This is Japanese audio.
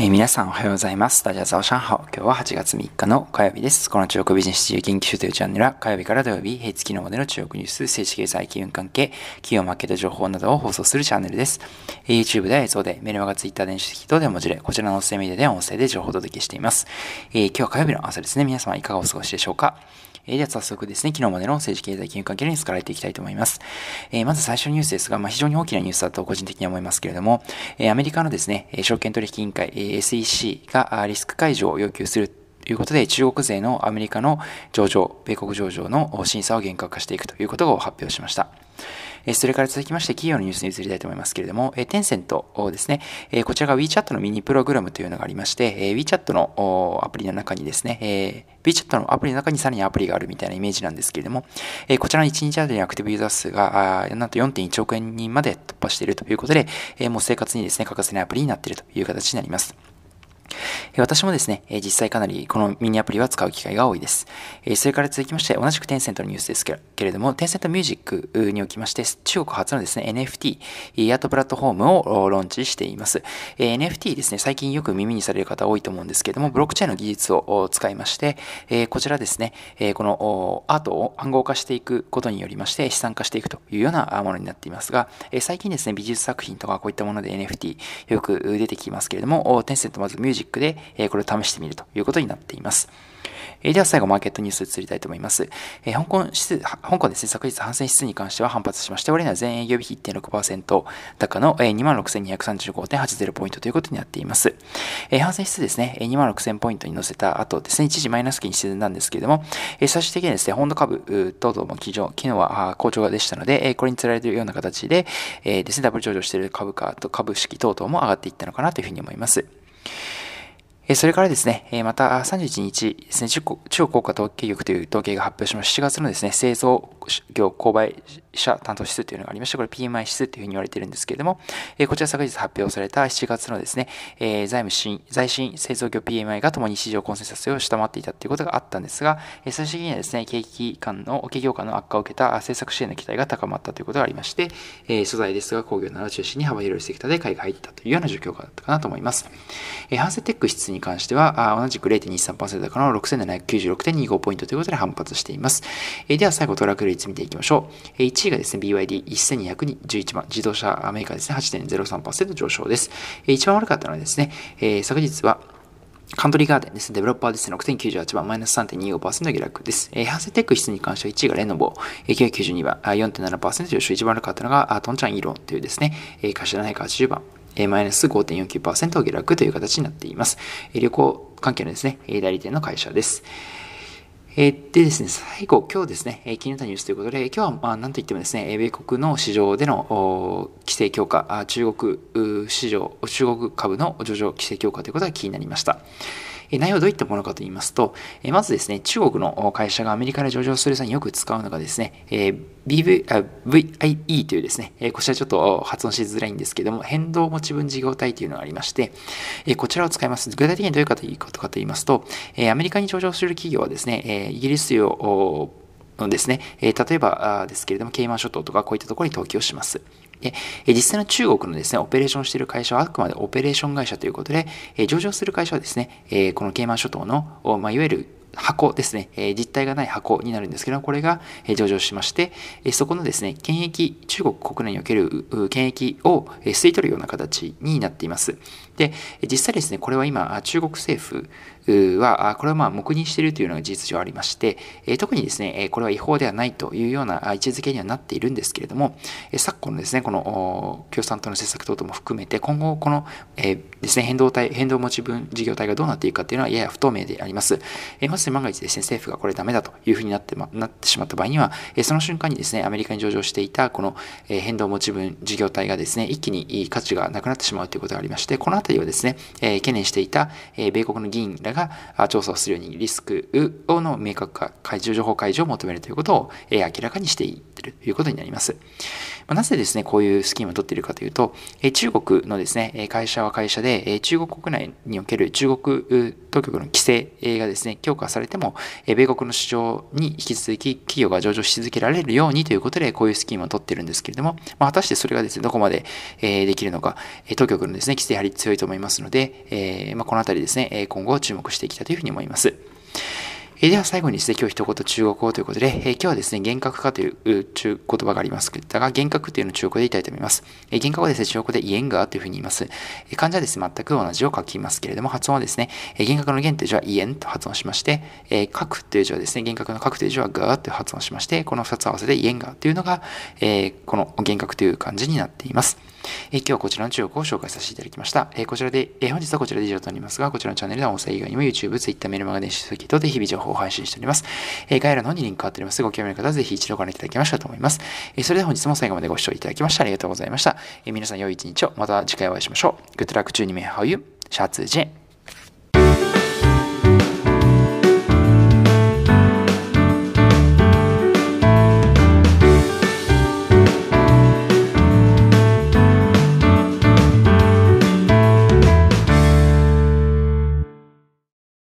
えー、皆さんおはようございます。大家早上好。今日は8月3日の火曜日です。この中国ビジネス自由研究所というチャンネルは火曜日から土曜日、平日昨日までの中国ニュース、政治経済、金融関係、企業マーケット情報などを放送するチャンネルです。YouTube では映像で、メルマガ、Twitter 電子書籍等で文字で、こちらの音声メディアで音声で情報をお届けしています。えー、今日は火曜日の朝ですね。皆様いかがお過ごしでしょうか？えー、では早速ですね、昨日までの政治経済金融関係のニュースからやっていきたいと思います。えー、まず最初のニュースですが、まあ、非常に大きなニュースだと個人的には思いますけれども、えー、アメリカのですね、証券取引委員会、え、SEC がリスク解除を要求するということで、中国勢のアメリカの上場、米国上場の審査を厳格化していくということを発表しました。えそれから続きまして企業のニュースに移りたいと思いますけれども、えテンセントですね、えこちらが WeChat のミニプログラムというのがありまして、え WeChat のアプリの中にですね、え WeChat のアプリの中にさらにアプリがあるみたいなイメージなんですけれども、えこちらの1日あたりのアクティブユーザー数があなんと4.1億円人まで突破しているということで、えもう生活にですね、欠かせないアプリになっているという形になります。私もですね、実際かなりこのミニアプリは使う機会が多いです。それから続きまして、同じくテンセントのニュースですけれども、テンセントミュージックにおきまして、中国初のですね、NFT、アートプラットフォームをローンチしています。NFT ですね、最近よく耳にされる方多いと思うんですけれども、ブロックチェーンの技術を使いまして、こちらですね、このアートを暗号化していくことによりまして、資産化していくというようなものになっていますが、最近ですね、美術作品とかこういったもので NFT よく出てきますけれども、テンセントまずミュージックで、えこれを試してみるということになっています。えでは最後、マーケットニュースを移りたいと思います。え香港指数、香港ですね、昨日、反戦指数に関しては反発しまして、終値は全営業日1.6%高の、え26,235.80ポイントということになっています。え反戦指数ですね、26,000ポイントに乗せた後ですね、一時マイナス期に沈んだんですけれども、え最終的にはですね、本土株等々も昨日、昨日は好調でしたので、えこれにつられているような形で、えですね、ダブル上場している株価と株式等々も上がっていったのかなというふうに思います。それからですね、また31日ですね、中国国家統計局という統計が発表しました7月のですね、製造業購買者担当指数というのがありまして、これ PMI 指数というふうに言われているんですけれども、こちら昨日発表された7月のですね、財務新、財新製造業 PMI がともに市場コンセンサスを下回っていたということがあったんですが、最終的にはですね、景気感の、企業間の悪化を受けた政策支援の期待が高まったということがありまして、素材ですが工業などを中心に幅広いセクターで買いが入ったというような状況があったかなと思います。反省テック指数にに関しては、同じく0.23%高の6796.25ポイントということで反発しています。では最後、トラック率見ていきましょう。1位がですね、BYD1211 万、自動車メーカーですね、8.03%上昇です。一番悪かったのはですね、昨日は、カントリーガーデンですね。デベロッパーですね。6.98番、マイナス3.25%下落です。えー、ハセテック室に関しては1位がレノボ、えー、992番、4.7%上昇、一番悪かったのが、トンチャンイーロンというですね、えー、会社780番、マイナス5.49%下落という形になっています。旅行関係のですね、代理店の会社です。えー、でですね、最後、今日ですね、え、気になったニュースということで、今日は、まあ、なんといってもですね、米国の市場での規制強化、中国市場、中国株の上場規制強化ということが気になりました。内容はどういったものかと言いますと、まずですね、中国の会社がアメリカで上場する際によく使うのがですね、BV、VIE というですね、こちらちょっと発音しづらいんですけども、変動持ち分事業体というのがありまして、こちらを使います。具体的にどういうことかと言いますと、アメリカに上場する企業はですね、イギリス用のですね、例えばですけれども、ケイマン諸島とかこういったところに登記をします。で実際の中国のですね、オペレーションしている会社はあくまでオペレーション会社ということで、上場する会社はですね、このケイマン諸島の、まあ、いわゆる箱ですね、え実体がない箱になるんですけどこれがえ上場しまして、えそこのですね、権益、中国国内における権益をえ吸い取るような形になっています。で、実際ですね、これは今、中国政府は、これはまあ黙認しているというのが事実上ありまして、特にですね、これは違法ではないというような位置づけにはなっているんですけれども、昨今のですね、この共産党の政策等々も含めて、今後、この、えですね、変動体、変動持ち分事業体がどうなっていくかというのはやや不透明であります。まず万が一ですね、政府がこれダメだというふうになって,、ま、なってしまった場合には、えその瞬間にですね、アメリカに上場していたこのえ変動持ち分事業体がですね、一気に価値がなくなってしまうということがありまして、このあたりはですね、え懸念していたえ米国の議員らが調査をするようにリスクをの明確化、開示情報開示を求めるということをえ明らかにしていってるということになります。まなぜですね、こういうスキームを取っているかというと、え中国のですね、会社は会社で、え中国国内における中国当局の規制がですね、強化されても、米国の市場に引き続き企業が上場し続けられるようにということで、こういうスキームを取ってるんですけれども、まあ、果たしてそれがですね、どこまでできるのか、当局のですね、規制やはり強いと思いますので、え、まあ、このあたりですね、今後注目していきたいというふうに思います。えでは最後にですね、今日一言中国語ということで、え今日はですね、幻覚化という中言葉がありますけど、が幻覚というのを中国語で言いたいと思います。え幻覚はですね、中国語でイエンガーというふうに言います。え漢字はですね、全く同じを書きますけれども、発音はですね、え幻覚の幻という字はイエンと発音しまして、え核という字はですね、幻覚の核という字はガーと発音しまして、この2つ合わせてイエンガーというのが、えこの幻覚という漢字になっています。え今日はこちらの中国を紹介させていただきました。えこちらで、え本日はこちらで以上となりますが、こちらのチャンネルでは音声以外にも YouTube、Twitter、メールマガ電子書籍等で日々情報を配信しております。え概要欄の方にリンク貼っております。ご興味ある方はぜひ一度ご覧いただきましたらと思います。えそれでは本日も最後までご視聴いただきましてありがとうございました。え皆さん良い一日を、また次回お会いしましょう。Good luck 12名 How you? シャツジェン。